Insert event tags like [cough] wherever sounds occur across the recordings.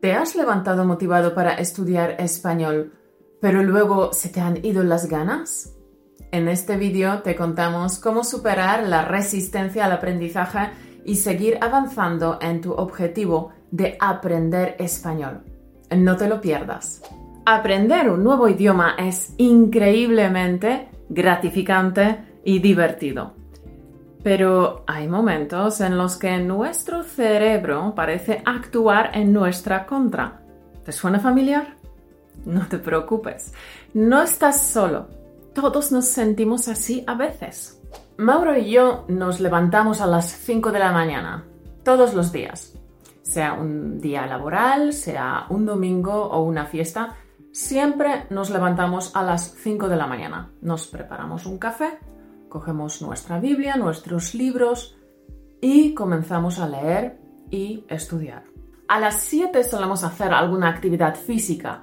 ¿Te has levantado motivado para estudiar español, pero luego se te han ido las ganas? En este vídeo te contamos cómo superar la resistencia al aprendizaje y seguir avanzando en tu objetivo de aprender español. No te lo pierdas. Aprender un nuevo idioma es increíblemente gratificante y divertido. Pero hay momentos en los que nuestro cerebro parece actuar en nuestra contra. ¿Te suena familiar? No te preocupes, no estás solo. Todos nos sentimos así a veces. Mauro y yo nos levantamos a las 5 de la mañana, todos los días. Sea un día laboral, sea un domingo o una fiesta, siempre nos levantamos a las 5 de la mañana. Nos preparamos un café Cogemos nuestra Biblia, nuestros libros y comenzamos a leer y estudiar. A las 7 solemos hacer alguna actividad física,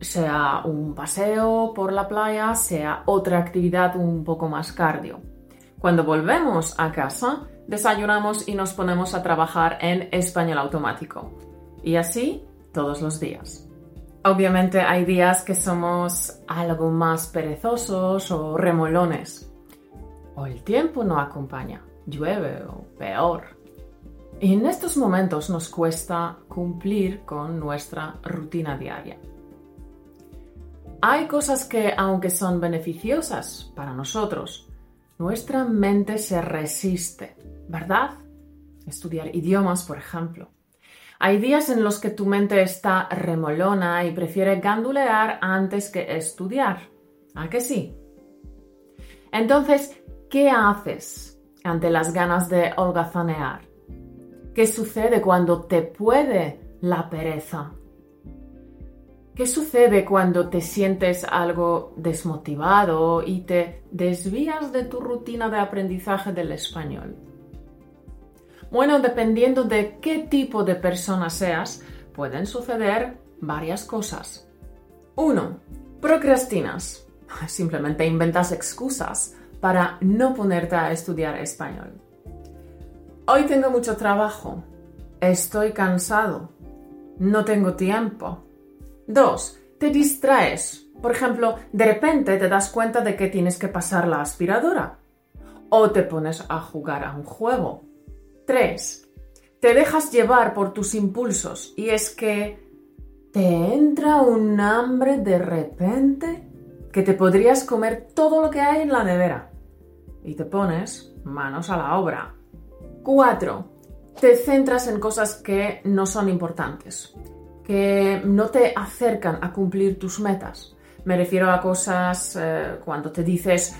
sea un paseo por la playa, sea otra actividad un poco más cardio. Cuando volvemos a casa, desayunamos y nos ponemos a trabajar en español automático. Y así todos los días. Obviamente hay días que somos algo más perezosos o remolones o el tiempo no acompaña, llueve o peor. Y en estos momentos nos cuesta cumplir con nuestra rutina diaria. Hay cosas que, aunque son beneficiosas para nosotros, nuestra mente se resiste, ¿verdad? Estudiar idiomas, por ejemplo. Hay días en los que tu mente está remolona y prefiere gandulear antes que estudiar. ¿A que sí? Entonces, ¿Qué haces ante las ganas de holgazanear? ¿Qué sucede cuando te puede la pereza? ¿Qué sucede cuando te sientes algo desmotivado y te desvías de tu rutina de aprendizaje del español? Bueno, dependiendo de qué tipo de persona seas, pueden suceder varias cosas. 1. Procrastinas. [laughs] Simplemente inventas excusas para no ponerte a estudiar español. Hoy tengo mucho trabajo. Estoy cansado. No tengo tiempo. 2. Te distraes. Por ejemplo, de repente te das cuenta de que tienes que pasar la aspiradora. O te pones a jugar a un juego. 3. Te dejas llevar por tus impulsos y es que te entra un hambre de repente que te podrías comer todo lo que hay en la nevera y te pones manos a la obra. 4. Te centras en cosas que no son importantes, que no te acercan a cumplir tus metas. Me refiero a cosas eh, cuando te dices,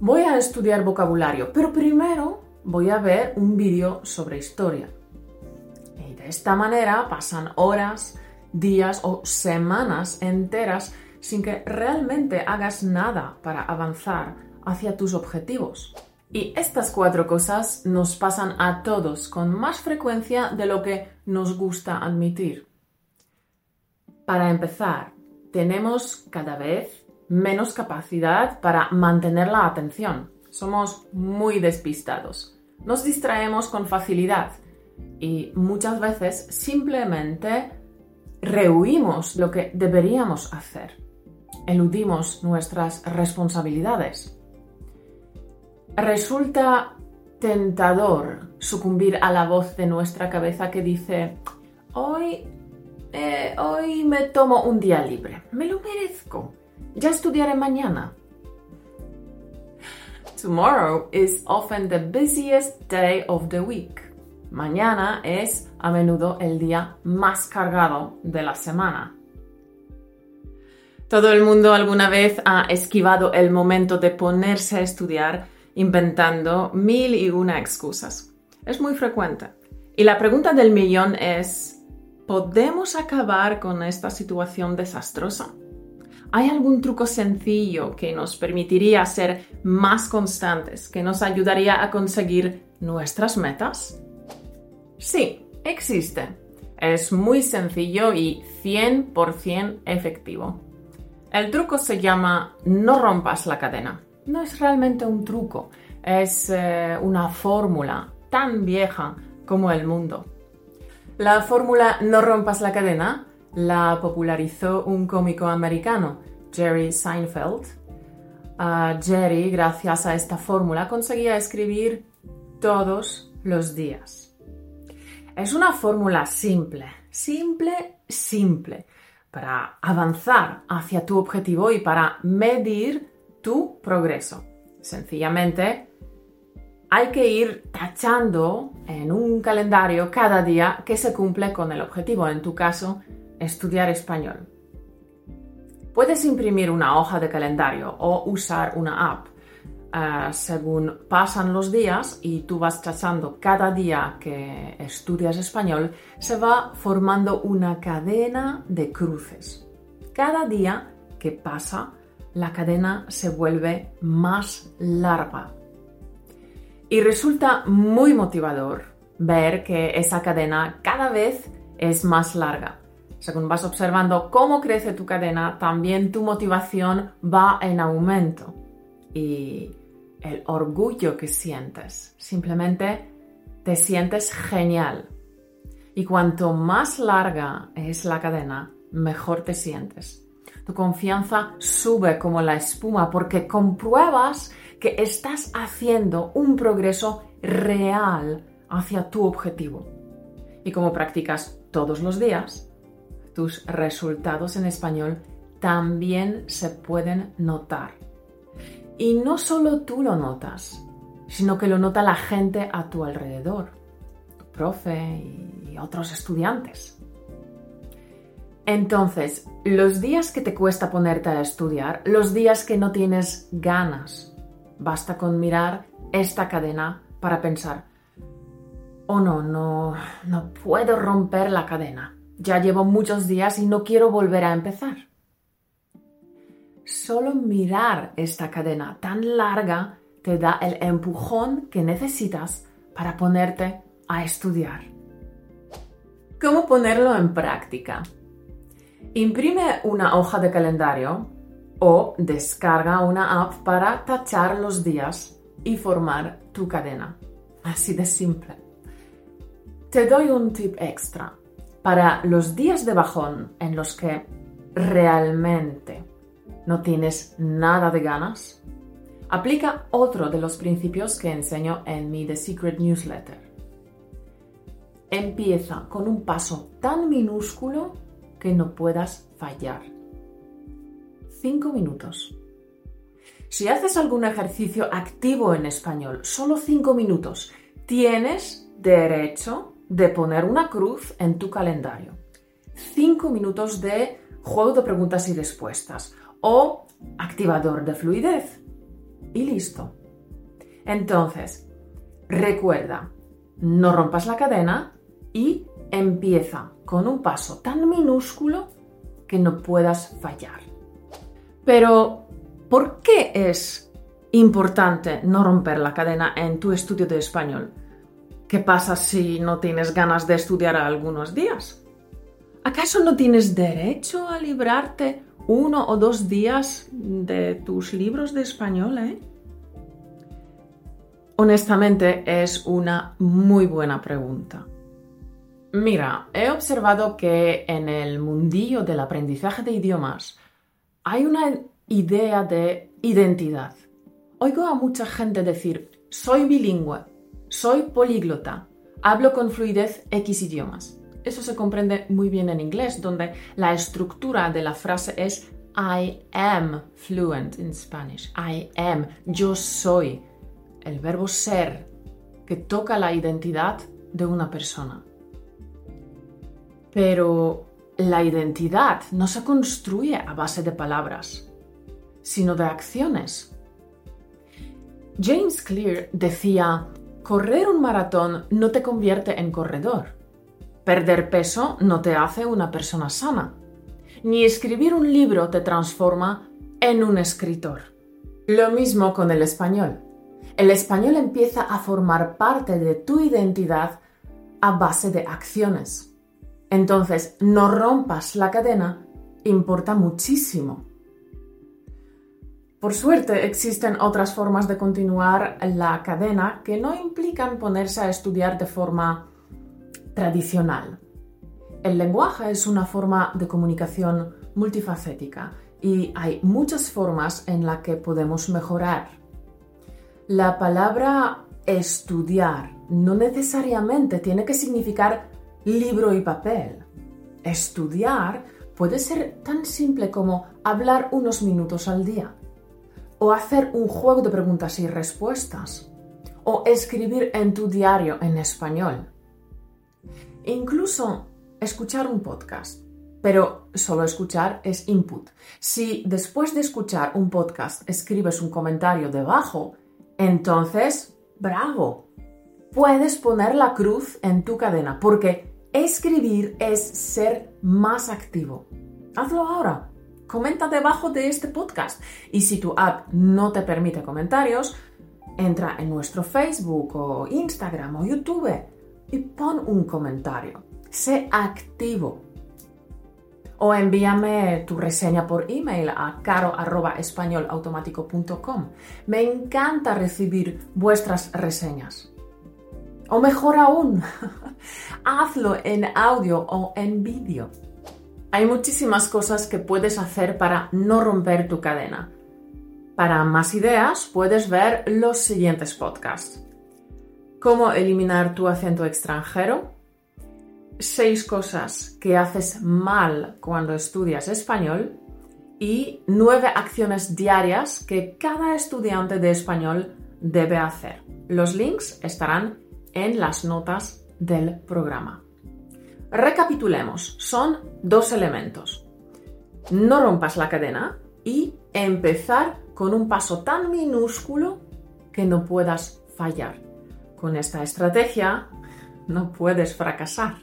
voy a estudiar vocabulario, pero primero voy a ver un vídeo sobre historia. Y de esta manera pasan horas, días o semanas enteras sin que realmente hagas nada para avanzar hacia tus objetivos. Y estas cuatro cosas nos pasan a todos con más frecuencia de lo que nos gusta admitir. Para empezar, tenemos cada vez menos capacidad para mantener la atención. Somos muy despistados. Nos distraemos con facilidad y muchas veces simplemente rehuimos lo que deberíamos hacer. Eludimos nuestras responsabilidades resulta tentador sucumbir a la voz de nuestra cabeza que dice, hoy, eh, hoy me tomo un día libre, me lo merezco, ya estudiaré mañana. Tomorrow is often the busiest day of the week. Mañana es a menudo el día más cargado de la semana. Todo el mundo alguna vez ha esquivado el momento de ponerse a estudiar inventando mil y una excusas. Es muy frecuente. Y la pregunta del millón es, ¿podemos acabar con esta situación desastrosa? ¿Hay algún truco sencillo que nos permitiría ser más constantes, que nos ayudaría a conseguir nuestras metas? Sí, existe. Es muy sencillo y 100% efectivo. El truco se llama no rompas la cadena no es realmente un truco, es eh, una fórmula tan vieja como el mundo. La fórmula no rompas la cadena la popularizó un cómico americano, Jerry Seinfeld. Uh, Jerry, gracias a esta fórmula, conseguía escribir todos los días. Es una fórmula simple, simple, simple, para avanzar hacia tu objetivo y para medir tu progreso. Sencillamente, hay que ir tachando en un calendario cada día que se cumple con el objetivo, en tu caso, estudiar español. Puedes imprimir una hoja de calendario o usar una app. Eh, según pasan los días y tú vas tachando cada día que estudias español, se va formando una cadena de cruces. Cada día que pasa, la cadena se vuelve más larga y resulta muy motivador ver que esa cadena cada vez es más larga. Según vas observando cómo crece tu cadena, también tu motivación va en aumento. Y el orgullo que sientes, simplemente te sientes genial. Y cuanto más larga es la cadena, mejor te sientes. Tu confianza sube como la espuma porque compruebas que estás haciendo un progreso real hacia tu objetivo. Y como practicas todos los días, tus resultados en español también se pueden notar. Y no solo tú lo notas, sino que lo nota la gente a tu alrededor, tu profe y otros estudiantes. Entonces, los días que te cuesta ponerte a estudiar, los días que no tienes ganas, Basta con mirar esta cadena para pensar, oh no, no, no puedo romper la cadena. Ya llevo muchos días y no quiero volver a empezar. Solo mirar esta cadena tan larga te da el empujón que necesitas para ponerte a estudiar. ¿Cómo ponerlo en práctica? Imprime una hoja de calendario o descarga una app para tachar los días y formar tu cadena. Así de simple. Te doy un tip extra. Para los días de bajón en los que realmente no tienes nada de ganas, aplica otro de los principios que enseño en mi The Secret Newsletter. Empieza con un paso tan minúsculo que no puedas fallar 5 minutos. Si haces algún ejercicio activo en español, solo 5 minutos, tienes derecho de poner una cruz en tu calendario. 5 minutos de juego de preguntas y respuestas o activador de fluidez. Y listo. Entonces, recuerda, no rompas la cadena y empieza con un paso tan minúsculo que no puedas fallar. Pero, ¿por qué es importante no romper la cadena en tu estudio de español? ¿Qué pasa si no tienes ganas de estudiar algunos días? ¿Acaso no tienes derecho a librarte uno o dos días de tus libros de español? Eh? Honestamente, es una muy buena pregunta. Mira, he observado que en el mundillo del aprendizaje de idiomas hay una idea de identidad. Oigo a mucha gente decir, soy bilingüe, soy políglota, hablo con fluidez X idiomas. Eso se comprende muy bien en inglés, donde la estructura de la frase es I am fluent in Spanish. I am, yo soy. El verbo ser, que toca la identidad de una persona. Pero la identidad no se construye a base de palabras, sino de acciones. James Clear decía, correr un maratón no te convierte en corredor. Perder peso no te hace una persona sana. Ni escribir un libro te transforma en un escritor. Lo mismo con el español. El español empieza a formar parte de tu identidad a base de acciones. Entonces, no rompas la cadena importa muchísimo. Por suerte, existen otras formas de continuar la cadena que no implican ponerse a estudiar de forma tradicional. El lenguaje es una forma de comunicación multifacética y hay muchas formas en las que podemos mejorar. La palabra estudiar no necesariamente tiene que significar libro y papel. Estudiar puede ser tan simple como hablar unos minutos al día, o hacer un juego de preguntas y respuestas, o escribir en tu diario en español. Incluso escuchar un podcast. Pero solo escuchar es input. Si después de escuchar un podcast escribes un comentario debajo, entonces, bravo. Puedes poner la cruz en tu cadena porque escribir es ser más activo. Hazlo ahora. Comenta debajo de este podcast. Y si tu app no te permite comentarios, entra en nuestro Facebook o Instagram o YouTube y pon un comentario. Sé activo. O envíame tu reseña por email a caro.españolautomático.com. Me encanta recibir vuestras reseñas. O mejor aún, [laughs] hazlo en audio o en vídeo. Hay muchísimas cosas que puedes hacer para no romper tu cadena. Para más ideas puedes ver los siguientes podcasts. Cómo eliminar tu acento extranjero, seis cosas que haces mal cuando estudias español y nueve acciones diarias que cada estudiante de español debe hacer. Los links estarán en las notas del programa. Recapitulemos, son dos elementos. No rompas la cadena y empezar con un paso tan minúsculo que no puedas fallar. Con esta estrategia no puedes fracasar.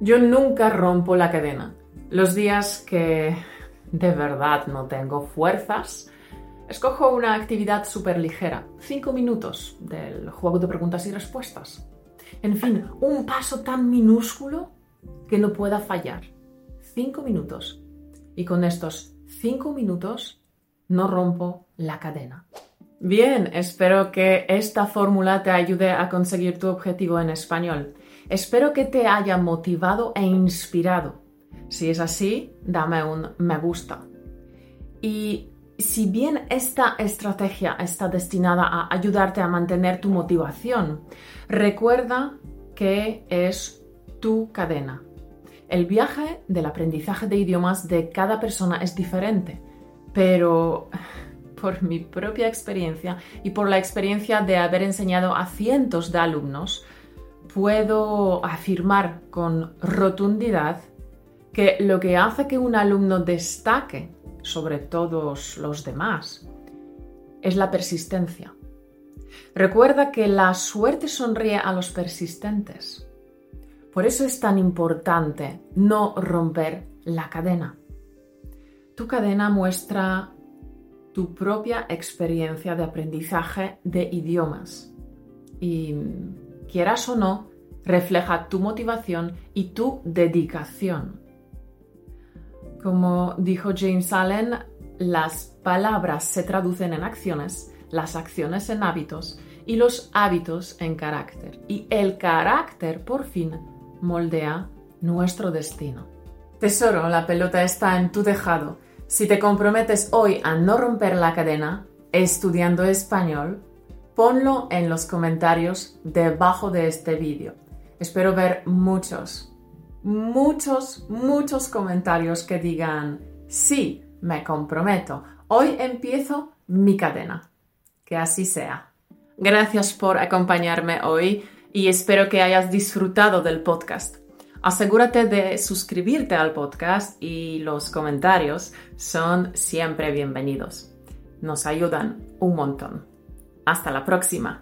Yo nunca rompo la cadena. Los días que de verdad no tengo fuerzas, escojo una actividad súper ligera, cinco minutos del juego de preguntas y respuestas. En fin, un paso tan minúsculo que no pueda fallar. Cinco minutos. Y con estos cinco minutos no rompo la cadena. Bien, espero que esta fórmula te ayude a conseguir tu objetivo en español. Espero que te haya motivado e inspirado. Si es así, dame un me gusta. Y si bien esta estrategia está destinada a ayudarte a mantener tu motivación, recuerda que es tu cadena. El viaje del aprendizaje de idiomas de cada persona es diferente, pero por mi propia experiencia y por la experiencia de haber enseñado a cientos de alumnos, puedo afirmar con rotundidad que lo que hace que un alumno destaque sobre todos los demás es la persistencia. Recuerda que la suerte sonríe a los persistentes. Por eso es tan importante no romper la cadena. Tu cadena muestra tu propia experiencia de aprendizaje de idiomas y quieras o no, refleja tu motivación y tu dedicación. Como dijo James Allen, las palabras se traducen en acciones, las acciones en hábitos y los hábitos en carácter. Y el carácter, por fin, moldea nuestro destino. Tesoro, la pelota está en tu tejado. Si te comprometes hoy a no romper la cadena, estudiando español, ponlo en los comentarios debajo de este vídeo. Espero ver muchos, muchos, muchos comentarios que digan, sí, me comprometo, hoy empiezo mi cadena. Que así sea. Gracias por acompañarme hoy y espero que hayas disfrutado del podcast. Asegúrate de suscribirte al podcast y los comentarios son siempre bienvenidos. Nos ayudan un montón. Hasta la próxima.